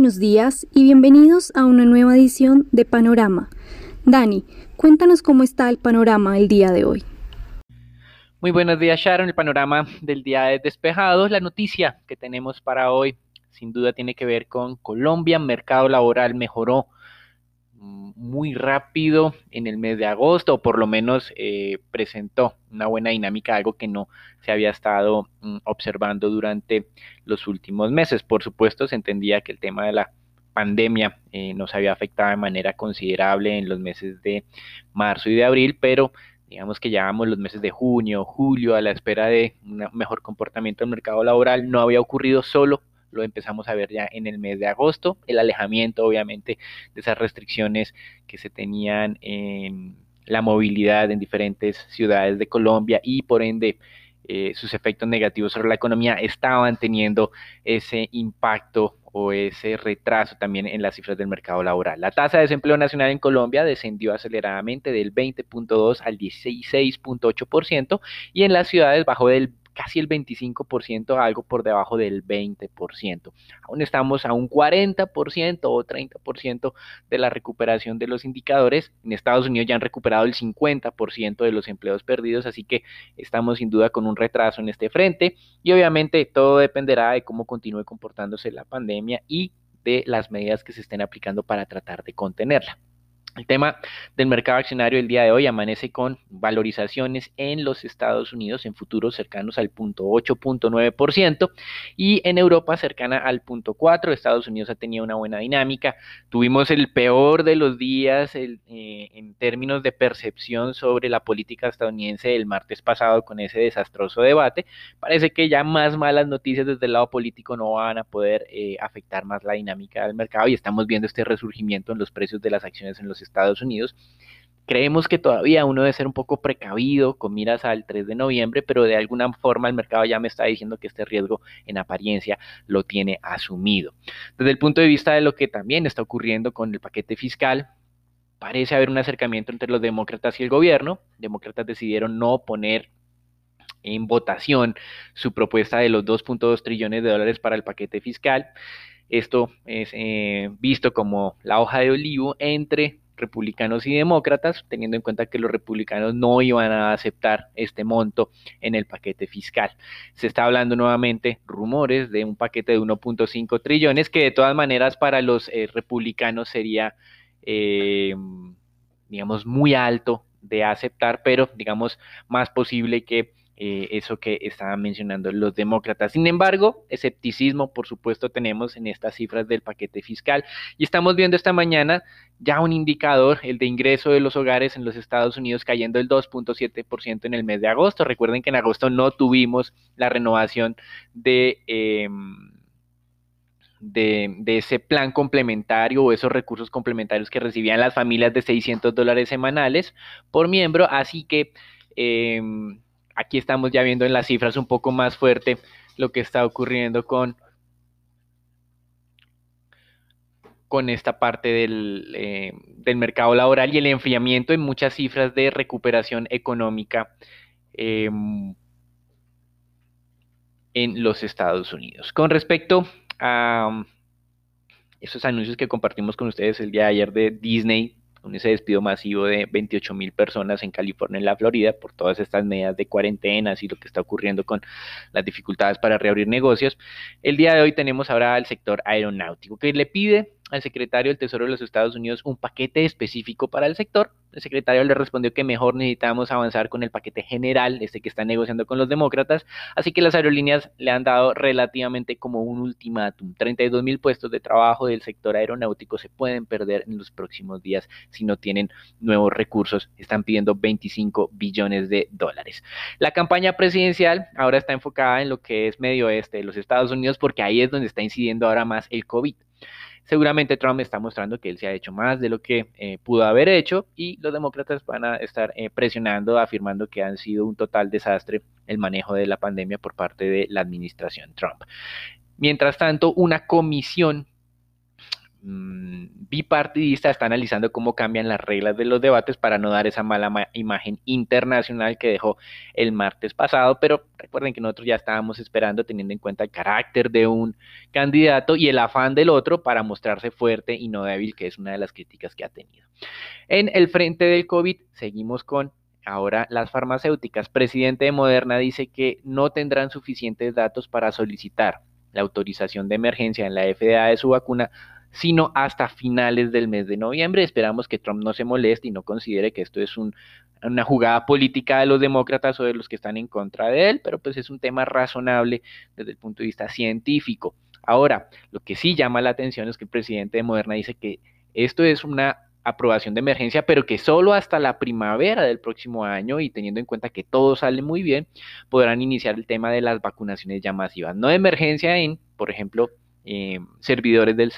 buenos días y bienvenidos a una nueva edición de Panorama. Dani, cuéntanos cómo está el panorama el día de hoy. Muy buenos días Sharon, el panorama del día es despejado. La noticia que tenemos para hoy sin duda tiene que ver con Colombia, mercado laboral mejoró muy rápido en el mes de agosto, o por lo menos eh, presentó una buena dinámica, algo que no se había estado mm, observando durante los últimos meses. Por supuesto, se entendía que el tema de la pandemia eh, nos había afectado de manera considerable en los meses de marzo y de abril, pero digamos que llevamos los meses de junio, julio a la espera de un mejor comportamiento del mercado laboral, no había ocurrido solo lo empezamos a ver ya en el mes de agosto, el alejamiento obviamente de esas restricciones que se tenían en la movilidad en diferentes ciudades de Colombia y por ende eh, sus efectos negativos sobre la economía estaban teniendo ese impacto o ese retraso también en las cifras del mercado laboral. La tasa de desempleo nacional en Colombia descendió aceleradamente del 20.2 al 16.8% y en las ciudades bajó del casi el 25%, algo por debajo del 20%. Aún estamos a un 40% o 30% de la recuperación de los indicadores. En Estados Unidos ya han recuperado el 50% de los empleos perdidos, así que estamos sin duda con un retraso en este frente y obviamente todo dependerá de cómo continúe comportándose la pandemia y de las medidas que se estén aplicando para tratar de contenerla. El tema del mercado accionario el día de hoy amanece con valorizaciones en los Estados Unidos en futuros cercanos al punto 8.9% y en Europa cercana al punto 4. Estados Unidos ha tenido una buena dinámica. Tuvimos el peor de los días eh, en términos de percepción sobre la política estadounidense el martes pasado con ese desastroso debate. Parece que ya más malas noticias desde el lado político no van a poder eh, afectar más la dinámica del mercado y estamos viendo este resurgimiento en los precios de las acciones en los Unidos. Creemos que todavía uno debe ser un poco precavido con miras al 3 de noviembre, pero de alguna forma el mercado ya me está diciendo que este riesgo en apariencia lo tiene asumido. Desde el punto de vista de lo que también está ocurriendo con el paquete fiscal, parece haber un acercamiento entre los demócratas y el gobierno. Demócratas decidieron no poner en votación su propuesta de los 2.2 trillones de dólares para el paquete fiscal. Esto es eh, visto como la hoja de olivo entre republicanos y demócratas, teniendo en cuenta que los republicanos no iban a aceptar este monto en el paquete fiscal. Se está hablando nuevamente rumores de un paquete de 1.5 trillones que de todas maneras para los eh, republicanos sería, eh, digamos, muy alto de aceptar, pero digamos más posible que eh, eso que estaban mencionando los demócratas. Sin embargo, escepticismo, por supuesto, tenemos en estas cifras del paquete fiscal y estamos viendo esta mañana ya un indicador, el de ingreso de los hogares en los Estados Unidos cayendo el 2.7% en el mes de agosto. Recuerden que en agosto no tuvimos la renovación de... Em, de, ese plan complementario o esos recursos complementarios que recibían las familias de 600 dólares semanales por miembro. Así que em, aquí estamos ya viendo en las cifras un poco más fuerte lo que está ocurriendo con, con esta parte del, eh, del mercado laboral y el enfriamiento en muchas cifras de recuperación económica em, en los Estados Unidos. Con respecto a esos anuncios que compartimos con ustedes el día de ayer de Disney ese despido masivo de 28 mil personas en California y en la Florida por todas estas medidas de cuarentenas y lo que está ocurriendo con las dificultades para reabrir negocios. El día de hoy tenemos ahora al sector aeronáutico que le pide al secretario del Tesoro de los Estados Unidos un paquete específico para el sector. El secretario le respondió que mejor necesitamos avanzar con el paquete general, este que está negociando con los demócratas, así que las aerolíneas le han dado relativamente como un ultimátum. 32 mil puestos de trabajo del sector aeronáutico se pueden perder en los próximos días si no tienen nuevos recursos. Están pidiendo 25 billones de dólares. La campaña presidencial ahora está enfocada en lo que es medio oeste de los Estados Unidos porque ahí es donde está incidiendo ahora más el COVID. Seguramente Trump está mostrando que él se ha hecho más de lo que eh, pudo haber hecho y los demócratas van a estar eh, presionando, afirmando que han sido un total desastre el manejo de la pandemia por parte de la administración Trump. Mientras tanto, una comisión bipartidista está analizando cómo cambian las reglas de los debates para no dar esa mala imagen internacional que dejó el martes pasado, pero recuerden que nosotros ya estábamos esperando teniendo en cuenta el carácter de un candidato y el afán del otro para mostrarse fuerte y no débil, que es una de las críticas que ha tenido. En el frente del COVID seguimos con Ahora, las farmacéuticas, presidente de Moderna dice que no tendrán suficientes datos para solicitar la autorización de emergencia en la FDA de su vacuna, sino hasta finales del mes de noviembre. Esperamos que Trump no se moleste y no considere que esto es una jugada política de los demócratas o de los que están en contra de él, pero pues es un tema razonable desde el punto de vista científico. Ahora, lo que sí llama la atención es que el presidente de Moderna dice que esto es una aprobación de emergencia, pero que solo hasta la primavera del próximo año y teniendo en cuenta que todo sale muy bien, podrán iniciar el tema de las vacunaciones ya masivas. No de emergencia en, por ejemplo, eh, servidores del,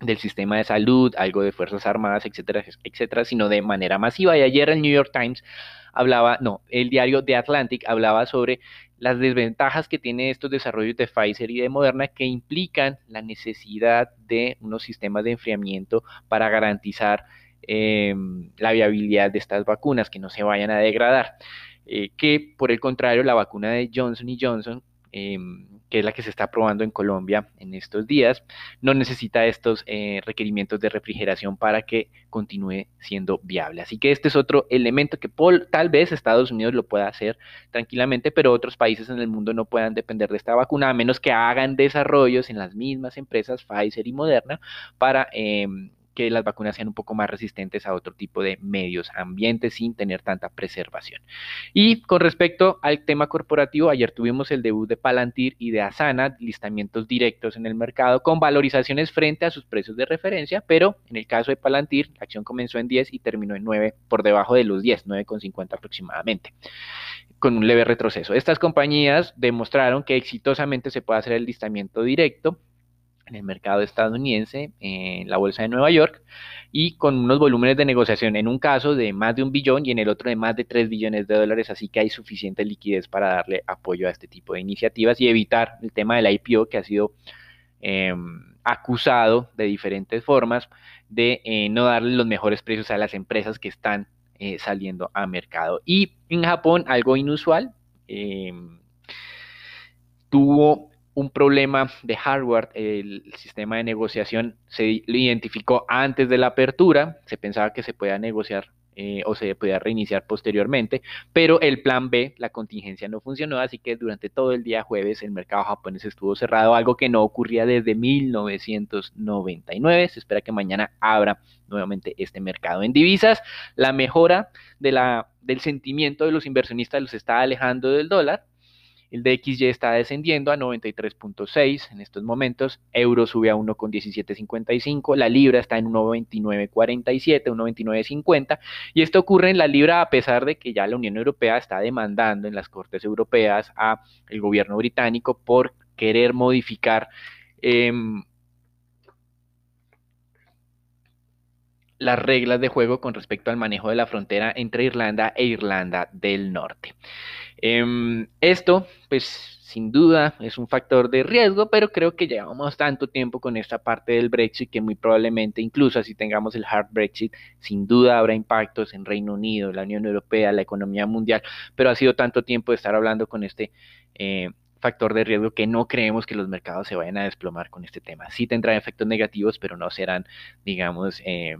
del sistema de salud, algo de Fuerzas Armadas, etcétera, etcétera, sino de manera masiva. Y ayer el New York Times hablaba, no, el diario The Atlantic hablaba sobre las desventajas que tiene estos desarrollos de Pfizer y de Moderna que implican la necesidad de unos sistemas de enfriamiento para garantizar em, la viabilidad de estas vacunas, que no se vayan a degradar. Eh, que por el contrario, la vacuna de Johnson y Johnson Em, que es la que se está probando en Colombia en estos días, no necesita estos eh, requerimientos de refrigeración para que continúe siendo viable. Así que este es otro elemento que tal vez Estados Unidos lo pueda hacer tranquilamente, pero otros países en el mundo no puedan depender de esta vacuna, a menos que hagan desarrollos en las mismas empresas Pfizer y Moderna para em, que las vacunas sean un poco más resistentes a otro tipo de medios ambientes sin tener tanta preservación. Y con respecto al tema corporativo, ayer tuvimos el debut de Palantir y de Asana, listamientos directos en el mercado con valorizaciones frente a sus precios de referencia, pero en el caso de Palantir, la acción comenzó en 10 y terminó en 9 por debajo de los 10, 9,50 aproximadamente con un leve retroceso. Estas compañías demostraron que exitosamente se puede hacer el listamiento directo en el mercado estadounidense, en la bolsa de Nueva York, y con unos volúmenes de negociación en un caso de más de un billón y en el otro de más de 3 billones de dólares, así que hay suficiente liquidez para darle apoyo a este tipo de iniciativas y evitar el tema del IPO que ha sido em, acusado de diferentes formas de eh, no darle los mejores precios a las empresas que están eh, saliendo a mercado. Y en Japón, algo inusual, em, tuvo un problema de hardware, el sistema de negociación se identificó antes de la apertura, se pensaba que se podía negociar eh, o se podía reiniciar posteriormente, pero el plan B, la contingencia no funcionó, así que durante todo el día jueves el mercado japonés estuvo cerrado, algo que no ocurría desde 1999. Se espera que mañana abra nuevamente este mercado en divisas. La mejora del sentimiento de los inversionistas los está alejando del dólar el DXY está descendiendo a 93.6 en estos momentos. Euro sube a 1,1755. La libra está en 1,2947, 1,2950. Y esto ocurre en la libra a pesar de que ya la Unión Europea está demandando en las Cortes Europeas a el gobierno británico por querer modificar em, las reglas de juego con respecto al manejo de la frontera entre Irlanda e Irlanda del Norte. Em, esto, pues sin duda es un factor de riesgo, pero creo que llevamos tanto tiempo con esta parte del Brexit que muy probablemente, incluso así tengamos el hard Brexit, sin duda habrá impactos en Reino Unido, la Unión Europea, la economía mundial, pero ha sido tanto tiempo de estar hablando con este eh, factor de riesgo que no creemos que los mercados se vayan a desplomar con este tema. Sí tendrán efectos negativos, pero no serán, digamos, eh,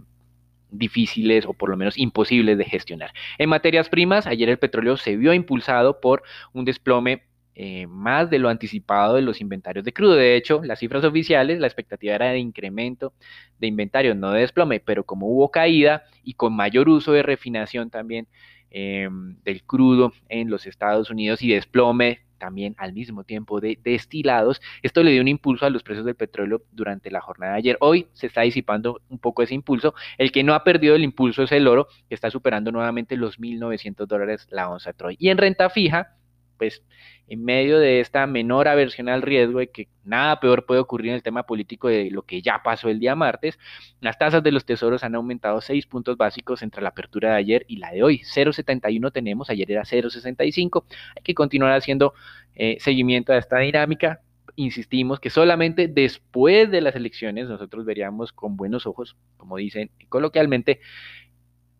difíciles o por lo menos imposibles de gestionar. En materias primas, ayer el petróleo se vio impulsado por un desplome eh, más de lo anticipado de los inventarios de crudo. De hecho, las cifras oficiales, la expectativa era de incremento de inventarios, no de desplome, pero como hubo caída y con mayor uso de refinación también em, del crudo en los Estados Unidos y desplome también al mismo tiempo de destilados. Esto le dio un impulso a los precios del petróleo durante la jornada de ayer. Hoy se está disipando un poco ese impulso. El que no ha perdido el impulso es el oro, que está superando nuevamente los 1.900 dólares la onza Troy. Y en renta fija, pues en medio de esta menor aversión al riesgo de que nada peor puede ocurrir en el tema político de lo que ya pasó el día martes, las tasas de los tesoros han aumentado 6 puntos básicos entre la apertura de ayer y la de hoy. 0,71 tenemos, ayer era 0,65. Hay que continuar haciendo eh, seguimiento a esta dinámica insistimos que solamente después de las elecciones nosotros veríamos con buenos ojos, como dicen coloquialmente,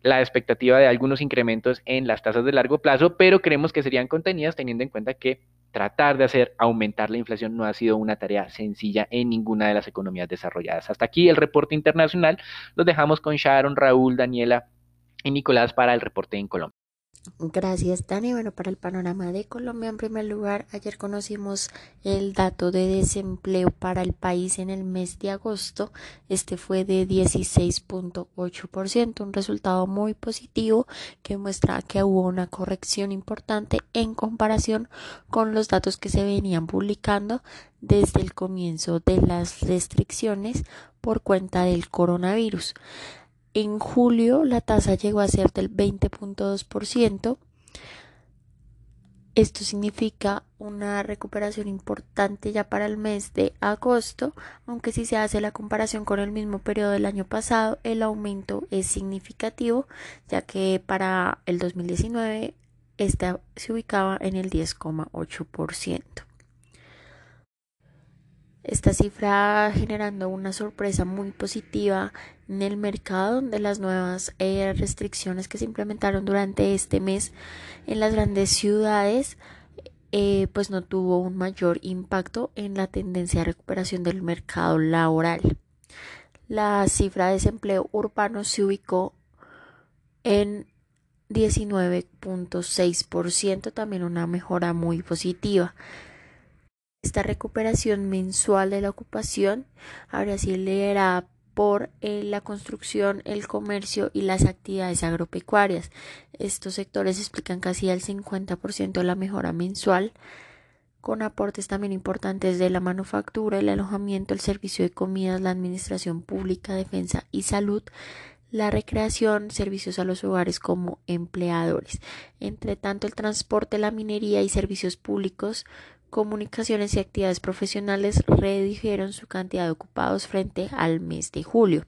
la expectativa de algunos incrementos en las tasas de largo plazo, pero creemos que serían contenidas teniendo en cuenta que tratar de hacer aumentar la inflación no ha sido una tarea sencilla en ninguna de las economías desarrolladas. Hasta aquí el reporte internacional. Los dejamos con Sharon, Raúl, Daniela y Nicolás para el reporte en Colombia. Gracias, Dani. Bueno, para el panorama de Colombia, en primer lugar, ayer conocimos el dato de desempleo para el país en el mes de agosto. Este fue de 16.8%, un resultado muy positivo que muestra que hubo una corrección importante en comparación con los datos que se venían publicando desde el comienzo de las restricciones por cuenta del coronavirus. En julio la tasa llegó a ser del 20.2%. Esto significa una recuperación importante ya para el mes de agosto, aunque si se hace la comparación con el mismo periodo del año pasado, el aumento es significativo, ya que para el 2019 esta se ubicaba en el 10,8%. Esta cifra generando una sorpresa muy positiva en el mercado donde las nuevas eh, restricciones que se implementaron durante este mes en las grandes ciudades eh, pues no tuvo un mayor impacto en la tendencia de recuperación del mercado laboral. La cifra de desempleo urbano se ubicó en 19.6%, también una mejora muy positiva. Esta recuperación mensual de la ocupación habría sido liderada por eh, la construcción, el comercio y las actividades agropecuarias. Estos sectores explican casi el 50% de la mejora mensual, con aportes también importantes de la manufactura, el alojamiento, el servicio de comidas, la administración pública, defensa y salud, la recreación, servicios a los hogares como empleadores. Entre tanto, el transporte, la minería y servicios públicos comunicaciones y actividades profesionales redujeron su cantidad de ocupados frente al mes de julio.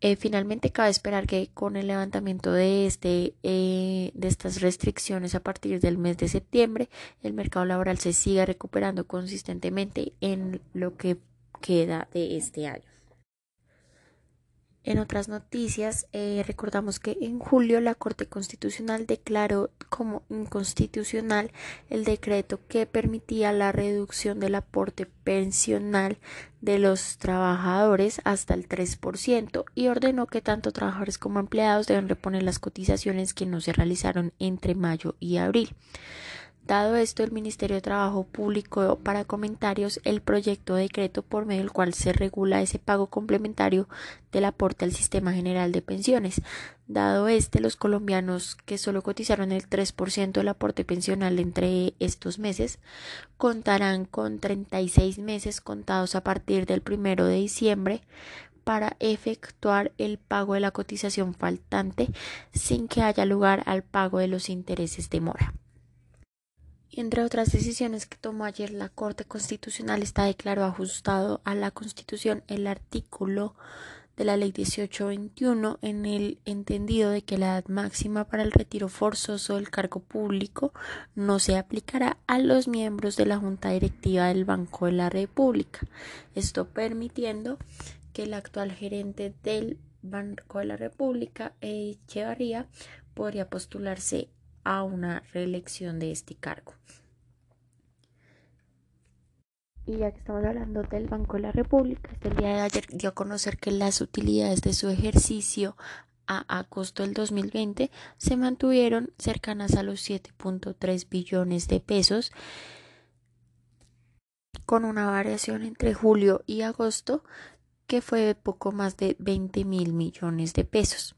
Eh, finalmente, cabe esperar que con el levantamiento de, este, eh, de estas restricciones a partir del mes de septiembre, el mercado laboral se siga recuperando consistentemente en lo que queda de este año. En otras noticias, eh, recordamos que en julio la Corte Constitucional declaró como inconstitucional el decreto que permitía la reducción del aporte pensional de los trabajadores hasta el 3% y ordenó que tanto trabajadores como empleados deben reponer las cotizaciones que no se realizaron entre mayo y abril. Dado esto, el Ministerio de Trabajo publicó para comentarios el proyecto de decreto por medio del cual se regula ese pago complementario del aporte al sistema general de pensiones. Dado este, los colombianos que solo cotizaron el 3% del aporte pensional entre estos meses contarán con 36 meses contados a partir del primero de diciembre para efectuar el pago de la cotización faltante sin que haya lugar al pago de los intereses de mora. Entre otras decisiones que tomó ayer la Corte Constitucional está declarado ajustado a la Constitución el artículo de la Ley 1821 en el entendido de que la edad máxima para el retiro forzoso del cargo público no se aplicará a los miembros de la Junta Directiva del Banco de la República. Esto permitiendo que el actual gerente del Banco de la República, Echevarría, podría postularse a una reelección de este cargo. Y ya que estamos hablando del Banco de la República, el día de ayer dio a conocer que las utilidades de su ejercicio a agosto del 2020 se mantuvieron cercanas a los 7.3 billones de pesos, con una variación entre julio y agosto que fue poco más de 20 mil millones de pesos.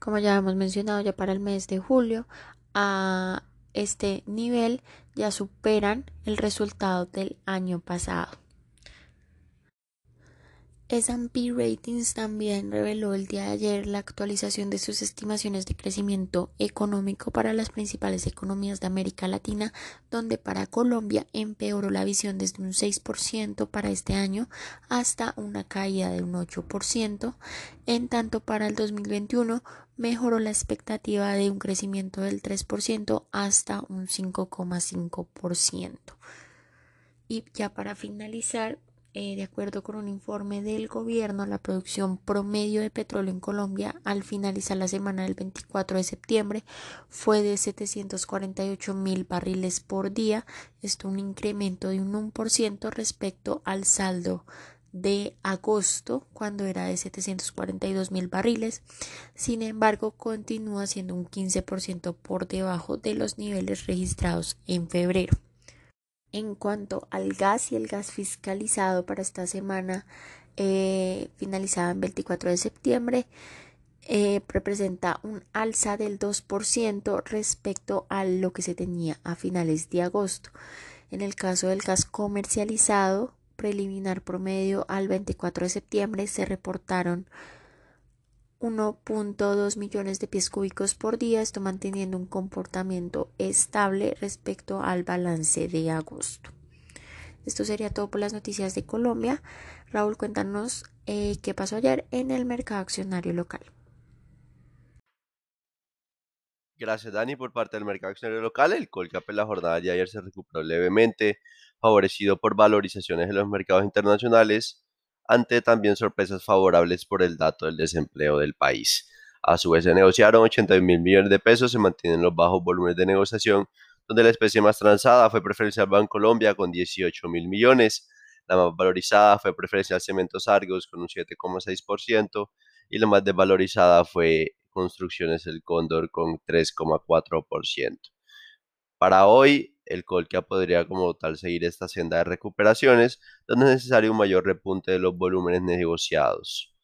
Como ya hemos mencionado, ya para el mes de julio, a este nivel ya superan el resultado del año pasado. S&P Ratings también reveló el día de ayer la actualización de sus estimaciones de crecimiento económico para las principales economías de América Latina, donde para Colombia empeoró la visión desde un 6% para este año hasta una caída de un 8%, en tanto para el 2021 mejoró la expectativa de un crecimiento del 3% hasta un 5,5%. Y ya para finalizar, eh, de acuerdo con un informe del gobierno, la producción promedio de petróleo en Colombia al finalizar la semana del 24 de septiembre fue de 748 mil barriles por día. Esto un incremento de un 1% respecto al saldo de agosto cuando era de 742 mil barriles. Sin embargo, continúa siendo un 15% por debajo de los niveles registrados en febrero. En cuanto al gas y el gas fiscalizado para esta semana eh, finalizada en 24 de septiembre, eh, representa un alza del 2% respecto a lo que se tenía a finales de agosto. En el caso del gas comercializado, preliminar promedio al 24 de septiembre se reportaron 1.2 millones de pies cúbicos por día, esto manteniendo un comportamiento estable respecto al balance de agosto. Esto sería todo por las noticias de Colombia. Raúl, cuéntanos eh, qué pasó ayer en el mercado accionario local. Gracias, Dani, por parte del mercado accionario local. El Colcap en la jornada de ayer se recuperó levemente, favorecido por valorizaciones en los mercados internacionales ante también sorpresas favorables por el dato del desempleo del país. A su vez se negociaron 81 mil millones de pesos, se mantienen los bajos volúmenes de negociación, donde la especie más transada fue preferencial Colombia con 18 mil millones, la más valorizada fue preferencial Cementos Argos con un 7,6% y la más desvalorizada fue Construcciones El Cóndor con 3,4%. Para hoy, el Colca podría como tal seguir esta senda de recuperaciones, donde es necesario un mayor repunte de los volúmenes negociados.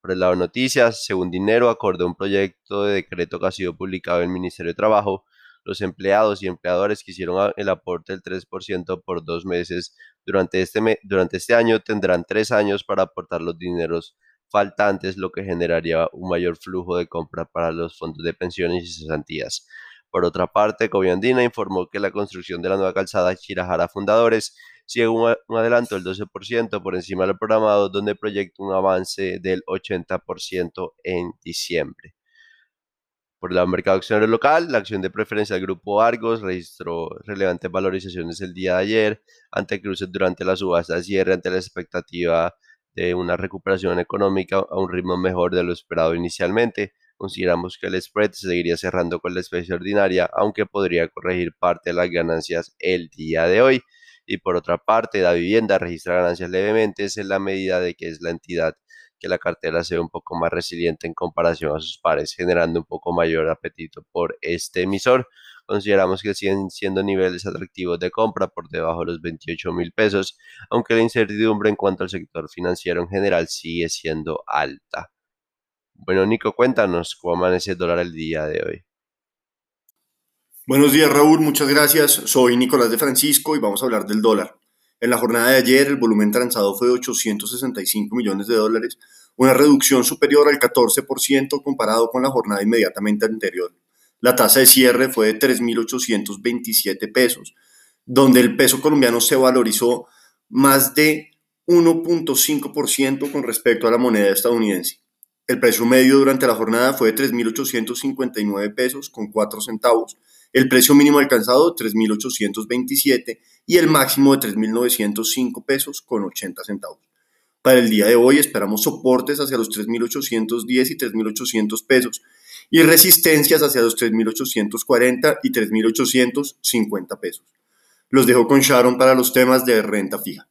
Por el lado de noticias, según Dinero, acordó un proyecto de decreto que ha sido publicado en el Ministerio de Trabajo. Los empleados y empleadores que hicieron el aporte del 3% por dos meses durante este, durante este año tendrán tres años para aportar los dineros faltantes, lo que generaría un mayor flujo de compra para los fondos de pensiones y cesantías. Por otra parte, Coviandina informó que la construcción de la nueva calzada Chirajara Fundadores sigue un, adelanto del 12% por encima del programado, donde proyecta un avance del 80% en diciembre. Por el mercado accionario local, la acción de preferencia del grupo Argos registró relevantes valorizaciones el día de ayer ante cruces durante la subasta cierre ante la expectativa de una recuperación económica a un ritmo mejor de lo esperado inicialmente. Consideramos que el spread seguiría cerrando con la especie ordinaria, aunque podría corregir parte de las ganancias el día de hoy. Y por otra parte, la vivienda registra ganancias levemente, en la medida de que es la entidad que la cartera sea un poco más resiliente en comparación a sus pares, generando un poco mayor apetito por este emisor. Consideramos que siguen siendo niveles atractivos de compra por debajo de los 28 mil pesos, aunque la incertidumbre en cuanto al sector financiero en general sigue siendo alta. Bueno, Nico, cuéntanos cómo amanece el dólar el día de hoy. Buenos días, Raúl, muchas gracias. Soy Nicolás de Francisco y vamos a hablar del dólar. En la jornada de ayer, el volumen transado fue de 865 millones de dólares, una reducción superior al 14% comparado con la jornada inmediatamente anterior. La tasa de cierre fue de 3.827 pesos, donde el peso colombiano se valorizó más de 1.5% con respecto a la moneda estadounidense. El precio medio durante la jornada fue de 3.859 pesos con 4 centavos, el precio mínimo alcanzado 3.827 y el máximo de 3.905 pesos con 80 centavos. Para el día de hoy esperamos soportes hacia los 3.810 y 3.800 pesos y resistencias hacia los 3.840 y 3.850 pesos. Los dejo con Sharon para los temas de renta fija.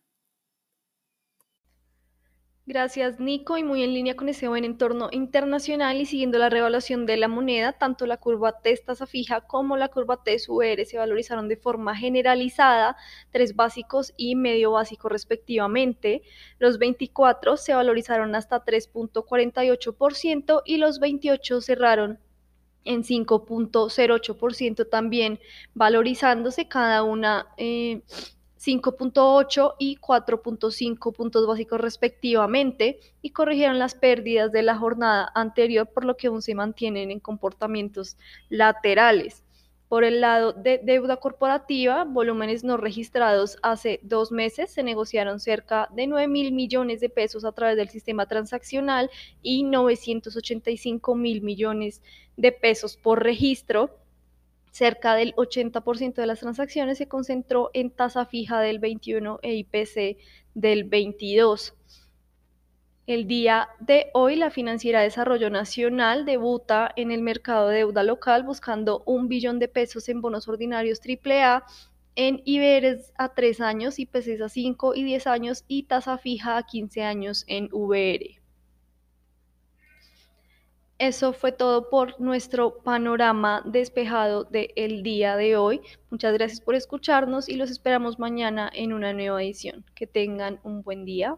Gracias, Nico, y muy en línea con ese buen entorno internacional y siguiendo la revaluación de la moneda, tanto la curva T tasa fija como la curva T UR se valorizaron de forma generalizada, tres básicos y medio básico respectivamente. Los 24 se valorizaron hasta 3.48% y los 28 cerraron en 5.08% también valorizándose cada una. Eh, 5.8 y 4.5 puntos básicos respectivamente y corrigieron las pérdidas de la jornada anterior, por lo que aún se mantienen en comportamientos laterales. Por el lado de deuda corporativa, volúmenes no registrados hace dos meses se negociaron cerca de 9 mil millones de pesos a través del sistema transaccional y 985 mil millones de pesos por registro Cerca del 80% de las transacciones se concentró en tasa fija del 21 e IPC del 22. El día de hoy, la Financiera de Desarrollo Nacional debuta en el mercado de deuda local buscando un billón de pesos en bonos ordinarios AAA en IBRs a 3 años, IPCs a 5 y 10 años y tasa fija a 15 años en VR. Eso fue todo por nuestro panorama despejado del día de hoy. Muchas gracias por escucharnos y los esperamos mañana en una nueva edición. Que tengan un buen día.